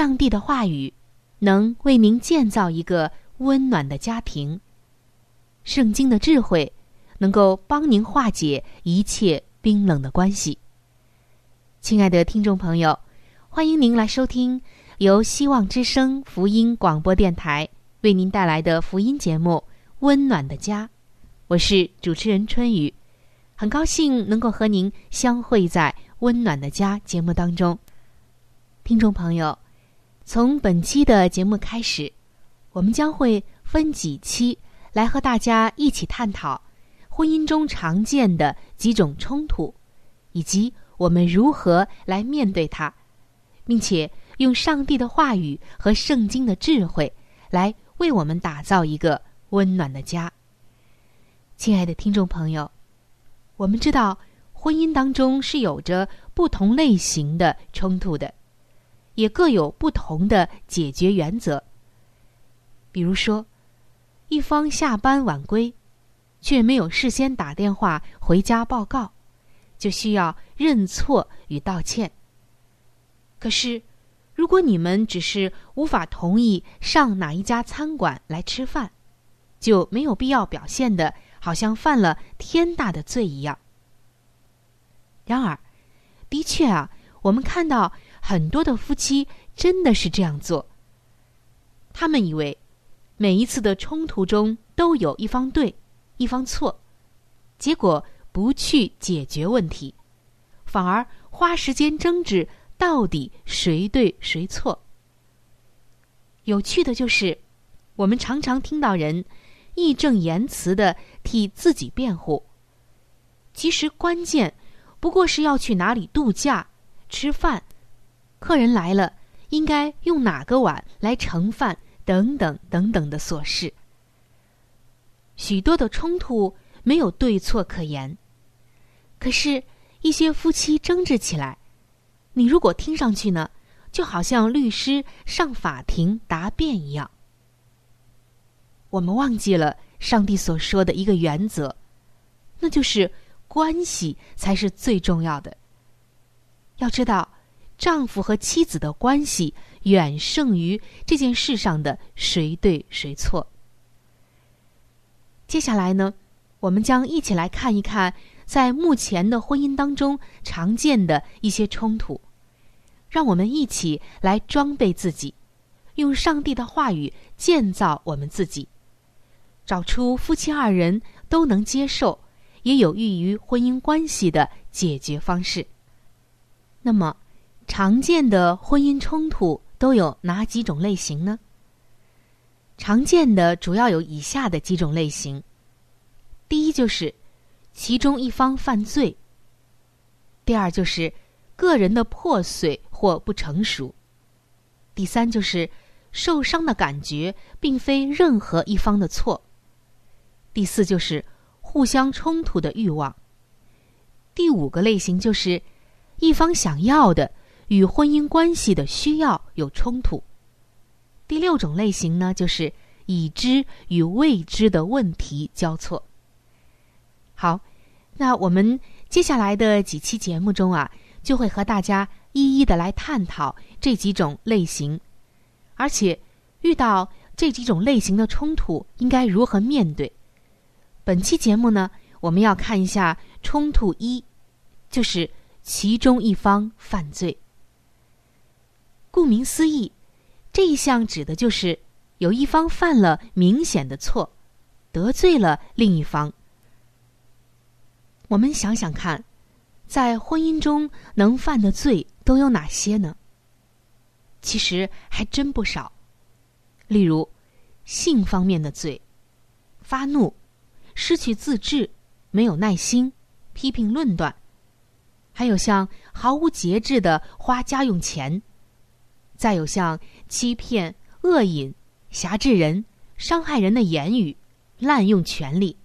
上帝的话语能为您建造一个温暖的家庭。圣经的智慧能够帮您化解一切冰冷的关系。亲爱的听众朋友，欢迎您来收听由希望之声福音广播电台为您带来的福音节目《温暖的家》。我是主持人春雨，很高兴能够和您相会在《温暖的家》节目当中。听众朋友。从本期的节目开始，我们将会分几期来和大家一起探讨婚姻中常见的几种冲突，以及我们如何来面对它，并且用上帝的话语和圣经的智慧来为我们打造一个温暖的家。亲爱的听众朋友，我们知道婚姻当中是有着不同类型的冲突的。也各有不同的解决原则。比如说，一方下班晚归，却没有事先打电话回家报告，就需要认错与道歉。可是，如果你们只是无法同意上哪一家餐馆来吃饭，就没有必要表现的好像犯了天大的罪一样。然而，的确啊，我们看到。很多的夫妻真的是这样做。他们以为每一次的冲突中都有一方对，一方错，结果不去解决问题，反而花时间争执到底谁对谁错。有趣的就是，我们常常听到人义正言辞的替自己辩护，其实关键不过是要去哪里度假、吃饭。客人来了，应该用哪个碗来盛饭？等等等等的琐事，许多的冲突没有对错可言。可是，一些夫妻争执起来，你如果听上去呢，就好像律师上法庭答辩一样。我们忘记了上帝所说的一个原则，那就是关系才是最重要的。要知道。丈夫和妻子的关系远胜于这件事上的谁对谁错。接下来呢，我们将一起来看一看，在目前的婚姻当中常见的一些冲突。让我们一起来装备自己，用上帝的话语建造我们自己，找出夫妻二人都能接受，也有益于婚姻关系的解决方式。那么。常见的婚姻冲突都有哪几种类型呢？常见的主要有以下的几种类型：第一就是其中一方犯罪；第二就是个人的破碎或不成熟；第三就是受伤的感觉并非任何一方的错；第四就是互相冲突的欲望；第五个类型就是一方想要的。与婚姻关系的需要有冲突。第六种类型呢，就是已知与未知的问题交错。好，那我们接下来的几期节目中啊，就会和大家一一的来探讨这几种类型，而且遇到这几种类型的冲突，应该如何面对。本期节目呢，我们要看一下冲突一，就是其中一方犯罪。顾名思义。这一项指的就是有一方犯了明显的错，得罪了另一方。我们想想看，在婚姻中能犯的罪都有哪些呢？其实还真不少。例如，性方面的罪，发怒、失去自制、没有耐心、批评论断，还有像毫无节制的花家用钱。再有像欺骗、恶饮、挟制人、伤害人的言语、滥用权力，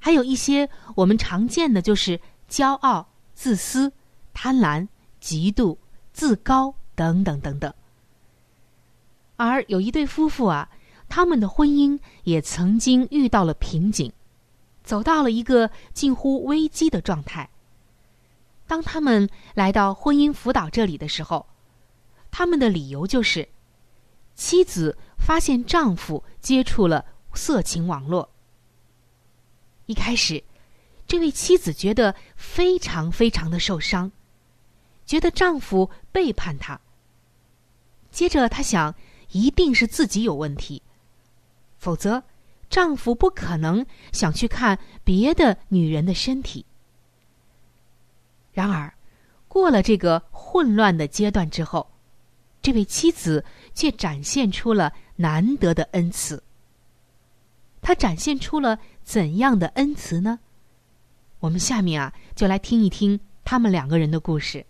还有一些我们常见的就是骄傲、自私、贪婪、嫉妒、自高等等等等。而有一对夫妇啊，他们的婚姻也曾经遇到了瓶颈，走到了一个近乎危机的状态。当他们来到婚姻辅导这里的时候。他们的理由就是，妻子发现丈夫接触了色情网络。一开始，这位妻子觉得非常非常的受伤，觉得丈夫背叛她。接着，她想，一定是自己有问题，否则丈夫不可能想去看别的女人的身体。然而，过了这个混乱的阶段之后。这位妻子却展现出了难得的恩慈。他展现出了怎样的恩慈呢？我们下面啊，就来听一听他们两个人的故事。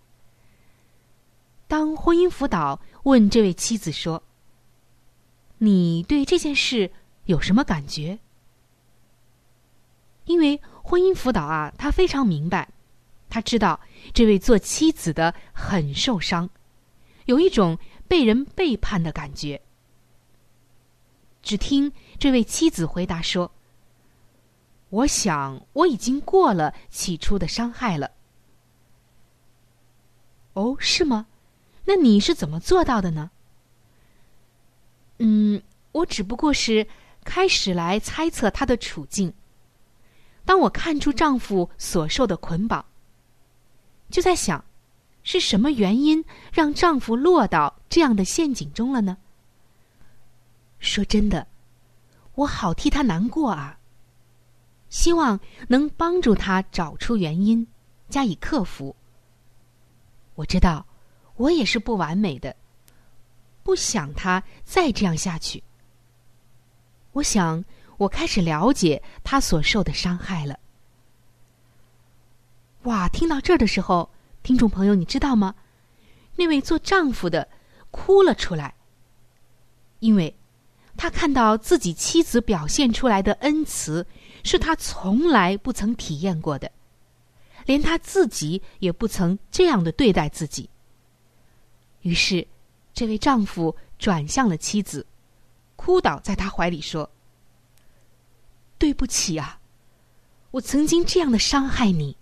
当婚姻辅导问这位妻子说：“你对这件事有什么感觉？”因为婚姻辅导啊，他非常明白，他知道这位做妻子的很受伤。有一种被人背叛的感觉。只听这位妻子回答说：“我想我已经过了起初的伤害了。”哦，是吗？那你是怎么做到的呢？嗯，我只不过是开始来猜测他的处境。当我看出丈夫所受的捆绑，就在想。是什么原因让丈夫落到这样的陷阱中了呢？说真的，我好替他难过啊。希望能帮助他找出原因，加以克服。我知道，我也是不完美的，不想他再这样下去。我想，我开始了解他所受的伤害了。哇，听到这儿的时候。听众朋友，你知道吗？那位做丈夫的哭了出来，因为他看到自己妻子表现出来的恩慈是他从来不曾体验过的，连他自己也不曾这样的对待自己。于是，这位丈夫转向了妻子，哭倒在他怀里说：“对不起啊，我曾经这样的伤害你，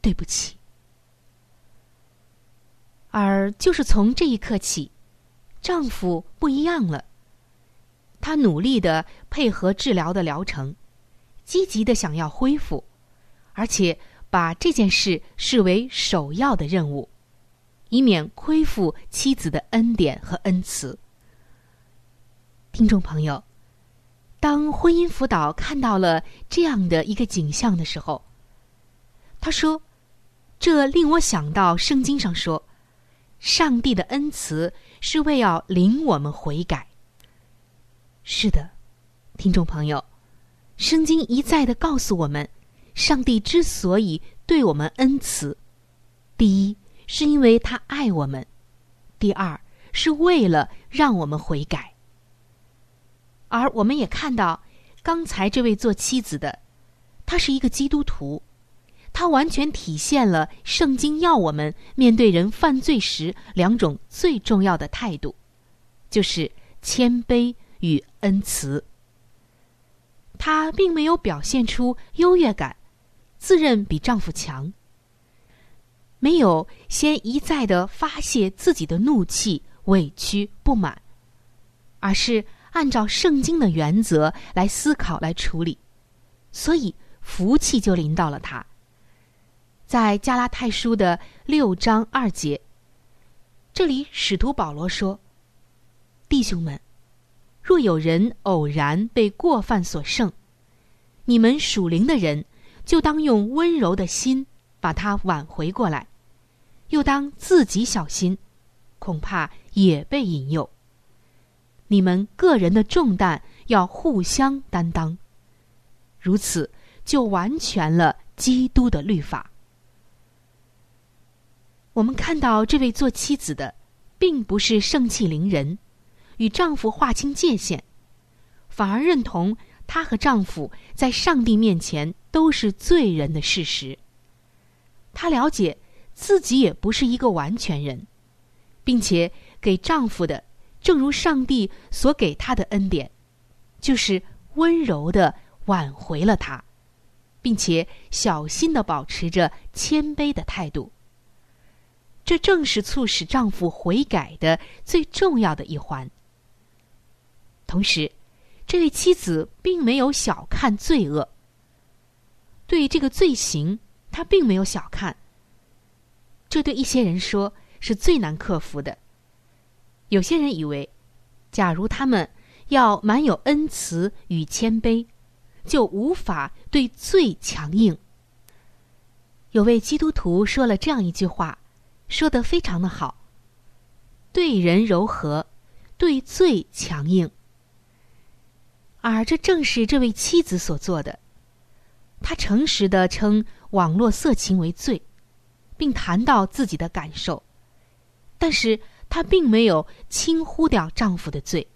对不起。”而就是从这一刻起，丈夫不一样了。他努力的配合治疗的疗程，积极的想要恢复，而且把这件事视为首要的任务，以免亏负妻子的恩典和恩慈。听众朋友，当婚姻辅导看到了这样的一个景象的时候，他说：“这令我想到圣经上说。”上帝的恩慈是为要领我们悔改。是的，听众朋友，圣经一再的告诉我们，上帝之所以对我们恩慈，第一是因为他爱我们，第二是为了让我们悔改。而我们也看到，刚才这位做妻子的，他是一个基督徒，它完全体现了圣经要我们面对人犯罪时两种最重要的态度，就是谦卑与恩慈。她并没有表现出优越感，自认比丈夫强。没有先一再的发泄自己的怒气、委屈、不满，而是按照圣经的原则来思考、来处理，所以福气就临到了他。在加拉太书的六章二节，这里使徒保罗说：“弟兄们，若有人偶然被过犯所胜，你们属灵的人就当用温柔的心把他挽回过来。”又当自己小心，恐怕也被引诱。你们个人的重担要互相担当，如此就完全了基督的律法。我们看到这位做妻子的，并不是盛气凌人，与丈夫划清界限，反而认同她和丈夫在上帝面前都是罪人的事实。她了解。自己也不是一个完全人，并且给丈夫的，正如上帝所给他的恩典，就是温柔的挽回了他，并且小心的保持着谦卑的态度。这正是促使丈夫悔改的最重要的一环。同时，这位妻子并没有小看罪恶，对这个罪行，她并没有小看。这对一些人说是最难克服的。有些人以为，假如他们要满有恩慈与谦卑，就无法对罪强硬。有位基督徒说了这样一句话，说得非常的好：对人柔和，对罪强硬。而这正是这位妻子所做的。她诚实的称网络色情为罪。并谈到自己的感受，但是她并没有轻忽掉丈夫的罪。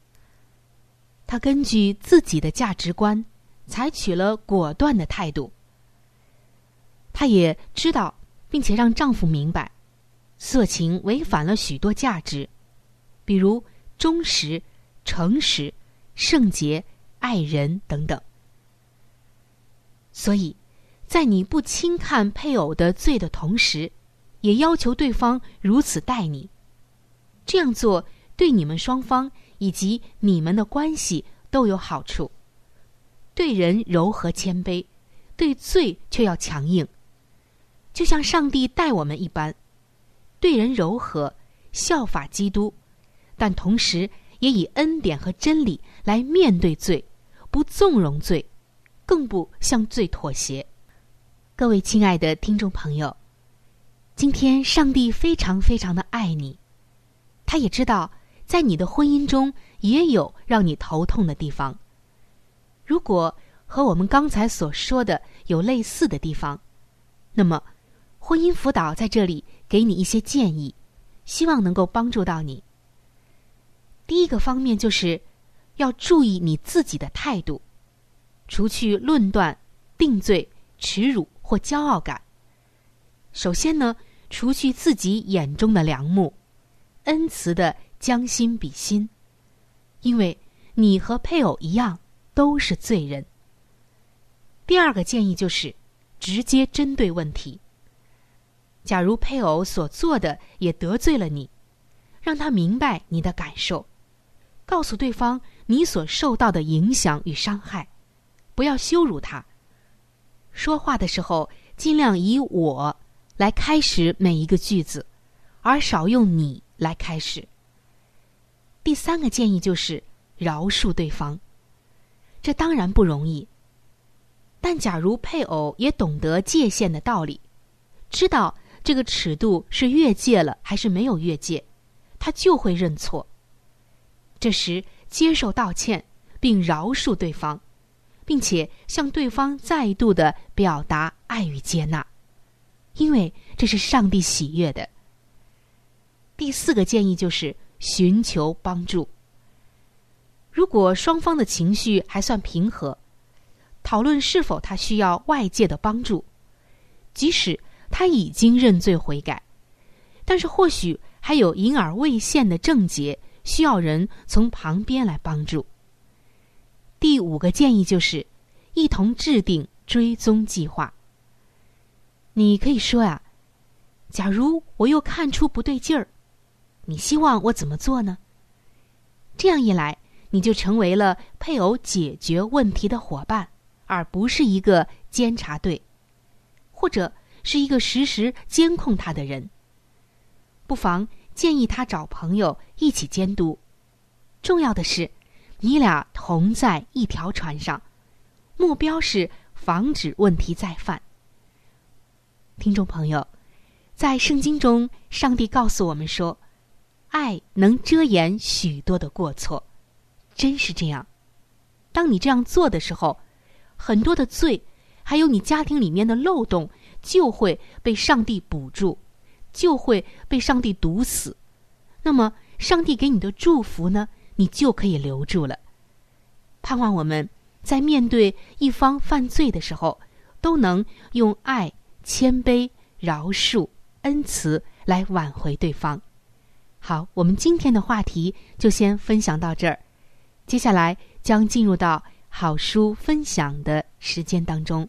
她根据自己的价值观，采取了果断的态度。她也知道，并且让丈夫明白，色情违反了许多价值，比如忠实、诚实、圣洁、爱人等等。所以。在你不轻看配偶的罪的同时，也要求对方如此待你。这样做对你们双方以及你们的关系都有好处。对人柔和谦卑，对罪却要强硬，就像上帝待我们一般。对人柔和，效法基督，但同时也以恩典和真理来面对罪，不纵容罪，更不向罪妥协。各位亲爱的听众朋友，今天上帝非常非常的爱你，他也知道在你的婚姻中也有让你头痛的地方。如果和我们刚才所说的有类似的地方，那么婚姻辅导在这里给你一些建议，希望能够帮助到你。第一个方面就是要注意你自己的态度，除去论断、定罪、耻辱。或骄傲感。首先呢，除去自己眼中的良木，恩慈的将心比心，因为你和配偶一样都是罪人。第二个建议就是直接针对问题。假如配偶所做的也得罪了你，让他明白你的感受，告诉对方你所受到的影响与伤害，不要羞辱他。说话的时候，尽量以我来开始每一个句子，而少用你来开始。第三个建议就是饶恕对方，这当然不容易。但假如配偶也懂得界限的道理，知道这个尺度是越界了还是没有越界，他就会认错。这时接受道歉，并饶恕对方。并且向对方再度的表达爱与接纳，因为这是上帝喜悦的。第四个建议就是寻求帮助。如果双方的情绪还算平和，讨论是否他需要外界的帮助，即使他已经认罪悔改，但是或许还有隐而未现的症结，需要人从旁边来帮助。第五个建议就是，一同制定追踪计划。你可以说呀，假如我又看出不对劲儿，你希望我怎么做呢？这样一来，你就成为了配偶解决问题的伙伴，而不是一个监察队，或者是一个实时监控他的人。不妨建议他找朋友一起监督。重要的是。你俩同在一条船上，目标是防止问题再犯。听众朋友，在圣经中，上帝告诉我们说：“爱能遮掩许多的过错。”真是这样。当你这样做的时候，很多的罪，还有你家庭里面的漏洞，就会被上帝补住，就会被上帝毒死。那么，上帝给你的祝福呢？你就可以留住了。盼望我们在面对一方犯罪的时候，都能用爱、谦卑、饶恕、恩慈来挽回对方。好，我们今天的话题就先分享到这儿，接下来将进入到好书分享的时间当中。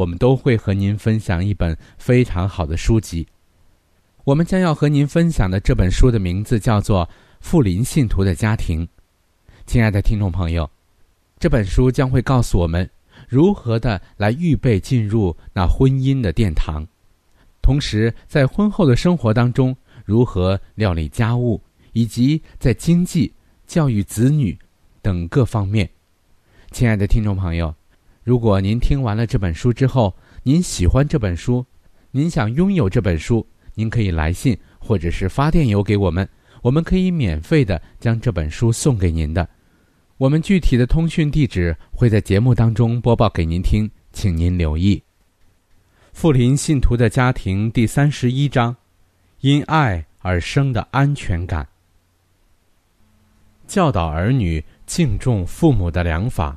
我们都会和您分享一本非常好的书籍。我们将要和您分享的这本书的名字叫做《富林信徒的家庭》。亲爱的听众朋友，这本书将会告诉我们如何的来预备进入那婚姻的殿堂，同时在婚后的生活当中如何料理家务，以及在经济、教育子女等各方面。亲爱的听众朋友，如果您听完了这本书之后，您喜欢这本书，您想拥有这本书，您可以来信或者是发电邮给我们，我们可以免费的将这本书送给您的。我们具体的通讯地址会在节目当中播报给您听，请您留意。富林信徒的家庭第三十一章：因爱而生的安全感。教导儿女敬重父母的良法，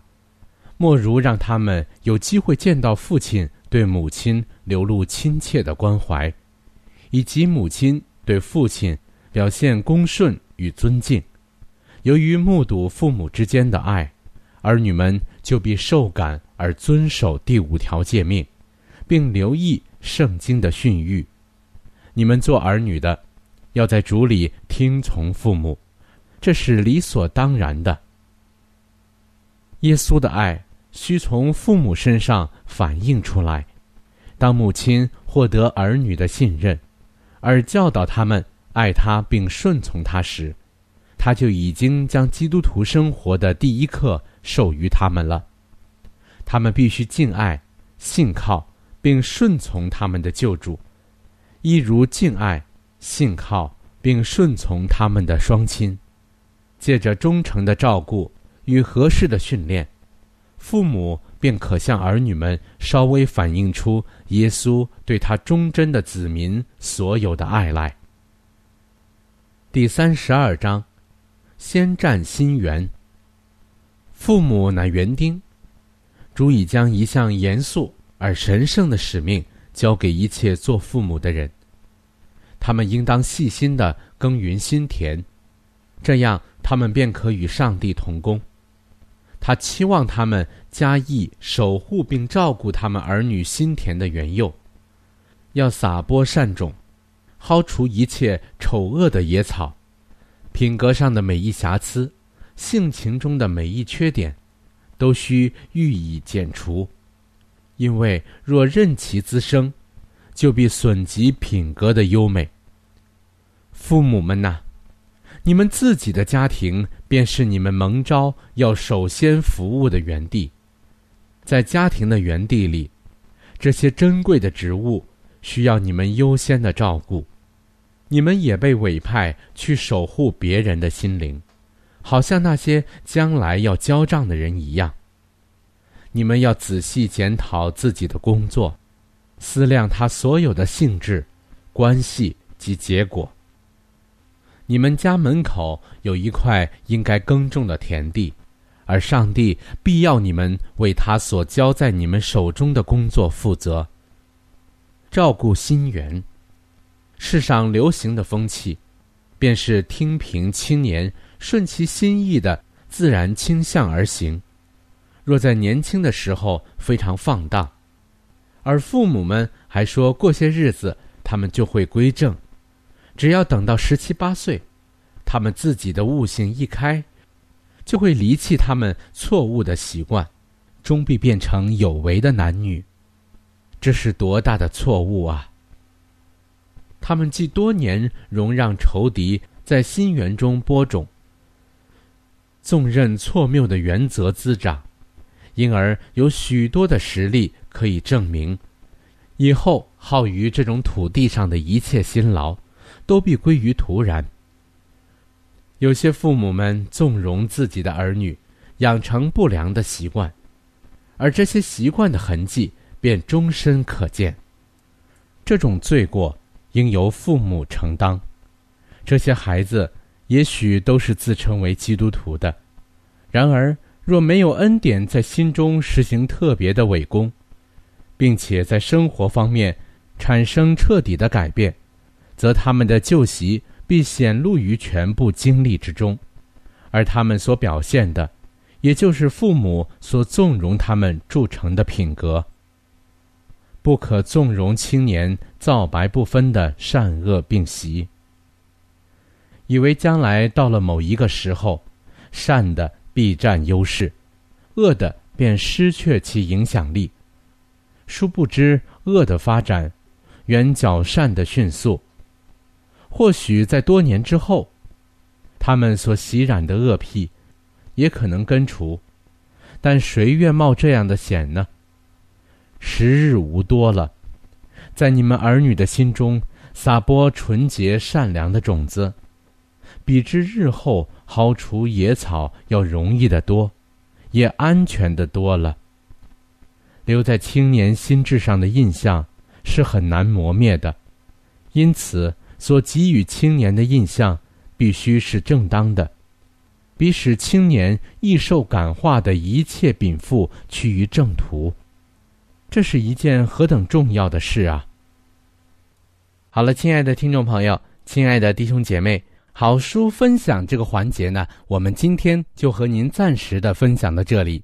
莫如让他们有机会见到父亲对母亲流露亲切的关怀，以及母亲对父亲表现恭顺与尊敬。由于目睹父母之间的爱，儿女们就必受感而遵守第五条诫命，并留意圣经的训谕。你们做儿女的，要在主里听从父母，这是理所当然的。耶稣的爱需从父母身上反映出来。当母亲获得儿女的信任，而教导他们爱他并顺从他时，他就已经将基督徒生活的第一课授予他们了。他们必须敬爱、信靠并顺从他们的救主，一如敬爱、信靠并顺从他们的双亲。借着忠诚的照顾与合适的训练，父母便可向儿女们稍微反映出耶稣对他忠贞的子民所有的爱来。第三十二章。先占心园。父母乃园丁，主已将一项严肃而神圣的使命交给一切做父母的人。他们应当细心的耕耘心田，这样他们便可与上帝同工。他期望他们加以守护并照顾他们儿女心田的原幼，要撒播善种，薅除一切丑恶的野草。品格上的每一瑕疵，性情中的每一缺点，都需予以剪除，因为若任其滋生，就必损及品格的优美。父母们呐，你们自己的家庭便是你们蒙召要首先服务的园地，在家庭的园地里，这些珍贵的植物需要你们优先的照顾。你们也被委派去守护别人的心灵，好像那些将来要交账的人一样。你们要仔细检讨自己的工作，思量它所有的性质、关系及结果。你们家门口有一块应该耕种的田地，而上帝必要你们为他所交在你们手中的工作负责，照顾心源。世上流行的风气，便是听凭青年顺其心意的自然倾向而行。若在年轻的时候非常放荡，而父母们还说过些日子他们就会归正，只要等到十七八岁，他们自己的悟性一开，就会离弃他们错误的习惯，终必变成有为的男女。这是多大的错误啊！他们既多年容让仇敌在心园中播种，纵任错谬的原则滋长，因而有许多的实例可以证明，以后耗于这种土地上的一切辛劳，都必归于徒然。有些父母们纵容自己的儿女养成不良的习惯，而这些习惯的痕迹便终身可见。这种罪过。应由父母承担。这些孩子也许都是自称为基督徒的，然而若没有恩典在心中实行特别的伪功，并且在生活方面产生彻底的改变，则他们的旧习必显露于全部经历之中，而他们所表现的，也就是父母所纵容他们铸成的品格。不可纵容青年皂白不分的善恶并习，以为将来到了某一个时候，善的必占优势，恶的便失去其影响力。殊不知，恶的发展远较善的迅速。或许在多年之后，他们所袭染的恶癖，也可能根除。但谁愿冒这样的险呢？时日无多了，在你们儿女的心中撒播纯洁善良的种子，比之日后薅除野草要容易得多，也安全的多了。留在青年心智上的印象是很难磨灭的，因此所给予青年的印象必须是正当的，比使青年易受感化的一切禀赋趋于正途。这是一件何等重要的事啊！好了，亲爱的听众朋友，亲爱的弟兄姐妹，好书分享这个环节呢，我们今天就和您暂时的分享到这里。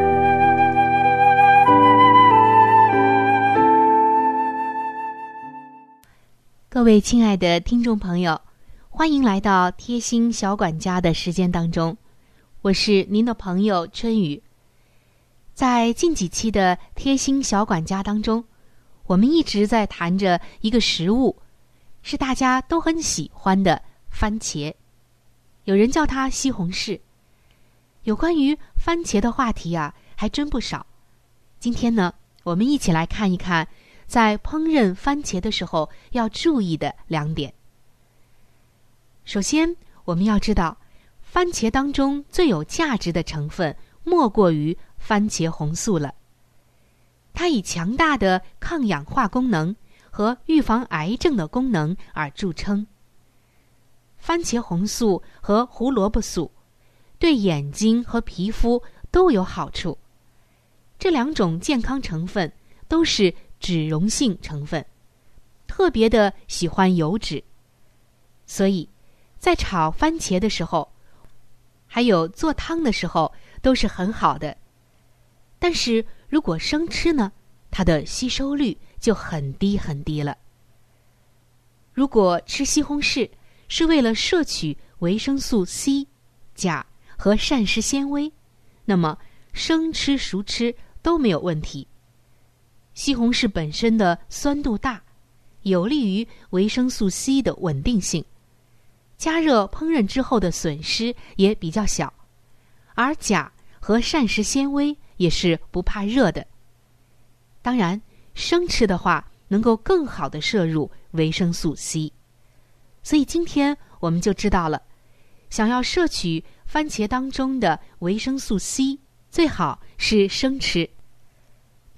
各位亲爱的听众朋友，欢迎来到贴心小管家的时间当中，我是您的朋友春雨。在近几期的贴心小管家当中，我们一直在谈着一个食物，是大家都很喜欢的番茄，有人叫它西红柿。有关于番茄的话题啊，还真不少。今天呢，我们一起来看一看，在烹饪番茄的时候要注意的两点。首先，我们要知道，番茄当中最有价值的成分莫过于番茄红素了。它以强大的抗氧化功能和预防癌症的功能而著称。番茄红素和胡萝卜素对眼睛和皮肤都有好处。这两种健康成分都是脂溶性成分，特别的喜欢油脂，所以在炒番茄的时候，还有做汤的时候都是很好的。但是如果生吃呢，它的吸收率就很低很低了。如果吃西红柿是为了摄取维生素 C、钾和膳食纤维，那么生吃熟吃都没有问题。西红柿本身的酸度大，有利于维生素 C 的稳定性，加热烹饪之后的损失也比较小，而钾和膳食纤维也是不怕热的。当然，生吃的话能够更好的摄入维生素 C，所以今天我们就知道了，想要摄取番茄当中的维生素 C，最好是生吃。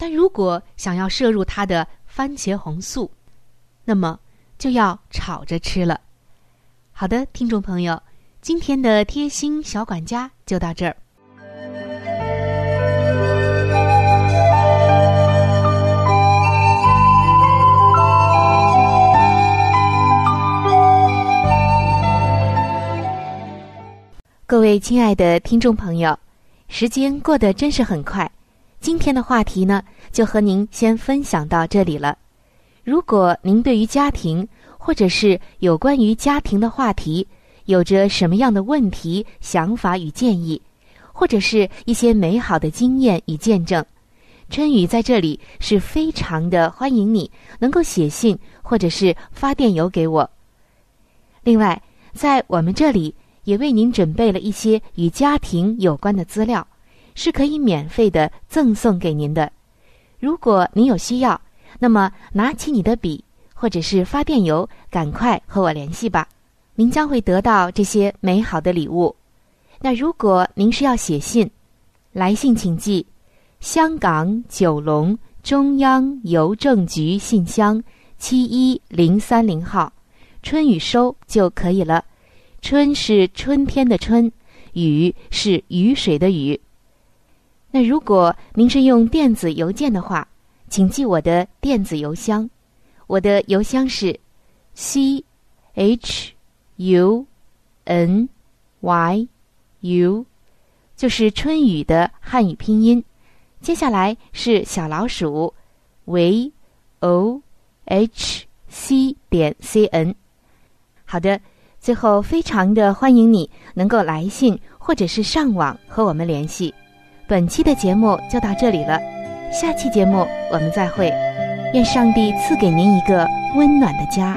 但如果想要摄入它的番茄红素，那么就要炒着吃了。好的，听众朋友，今天的贴心小管家就到这儿。各位亲爱的听众朋友，时间过得真是很快。今天的话题呢，就和您先分享到这里了。如果您对于家庭或者是有关于家庭的话题，有着什么样的问题、想法与建议，或者是一些美好的经验与见证，春雨在这里是非常的欢迎你能够写信或者是发电邮给我。另外，在我们这里。也为您准备了一些与家庭有关的资料，是可以免费的赠送给您的。如果您有需要，那么拿起你的笔或者是发电邮，赶快和我联系吧。您将会得到这些美好的礼物。那如果您是要写信，来信请寄香港九龙中央邮政局信箱七一零三零号，春雨收就可以了。春是春天的春，雨是雨水的雨。那如果您是用电子邮件的话，请记我的电子邮箱，我的邮箱是 c h u n y u，就是春雨的汉语拼音。接下来是小老鼠 v o h c 点 c n。好的。最后，非常的欢迎你能够来信或者是上网和我们联系。本期的节目就到这里了，下期节目我们再会。愿上帝赐给您一个温暖的家。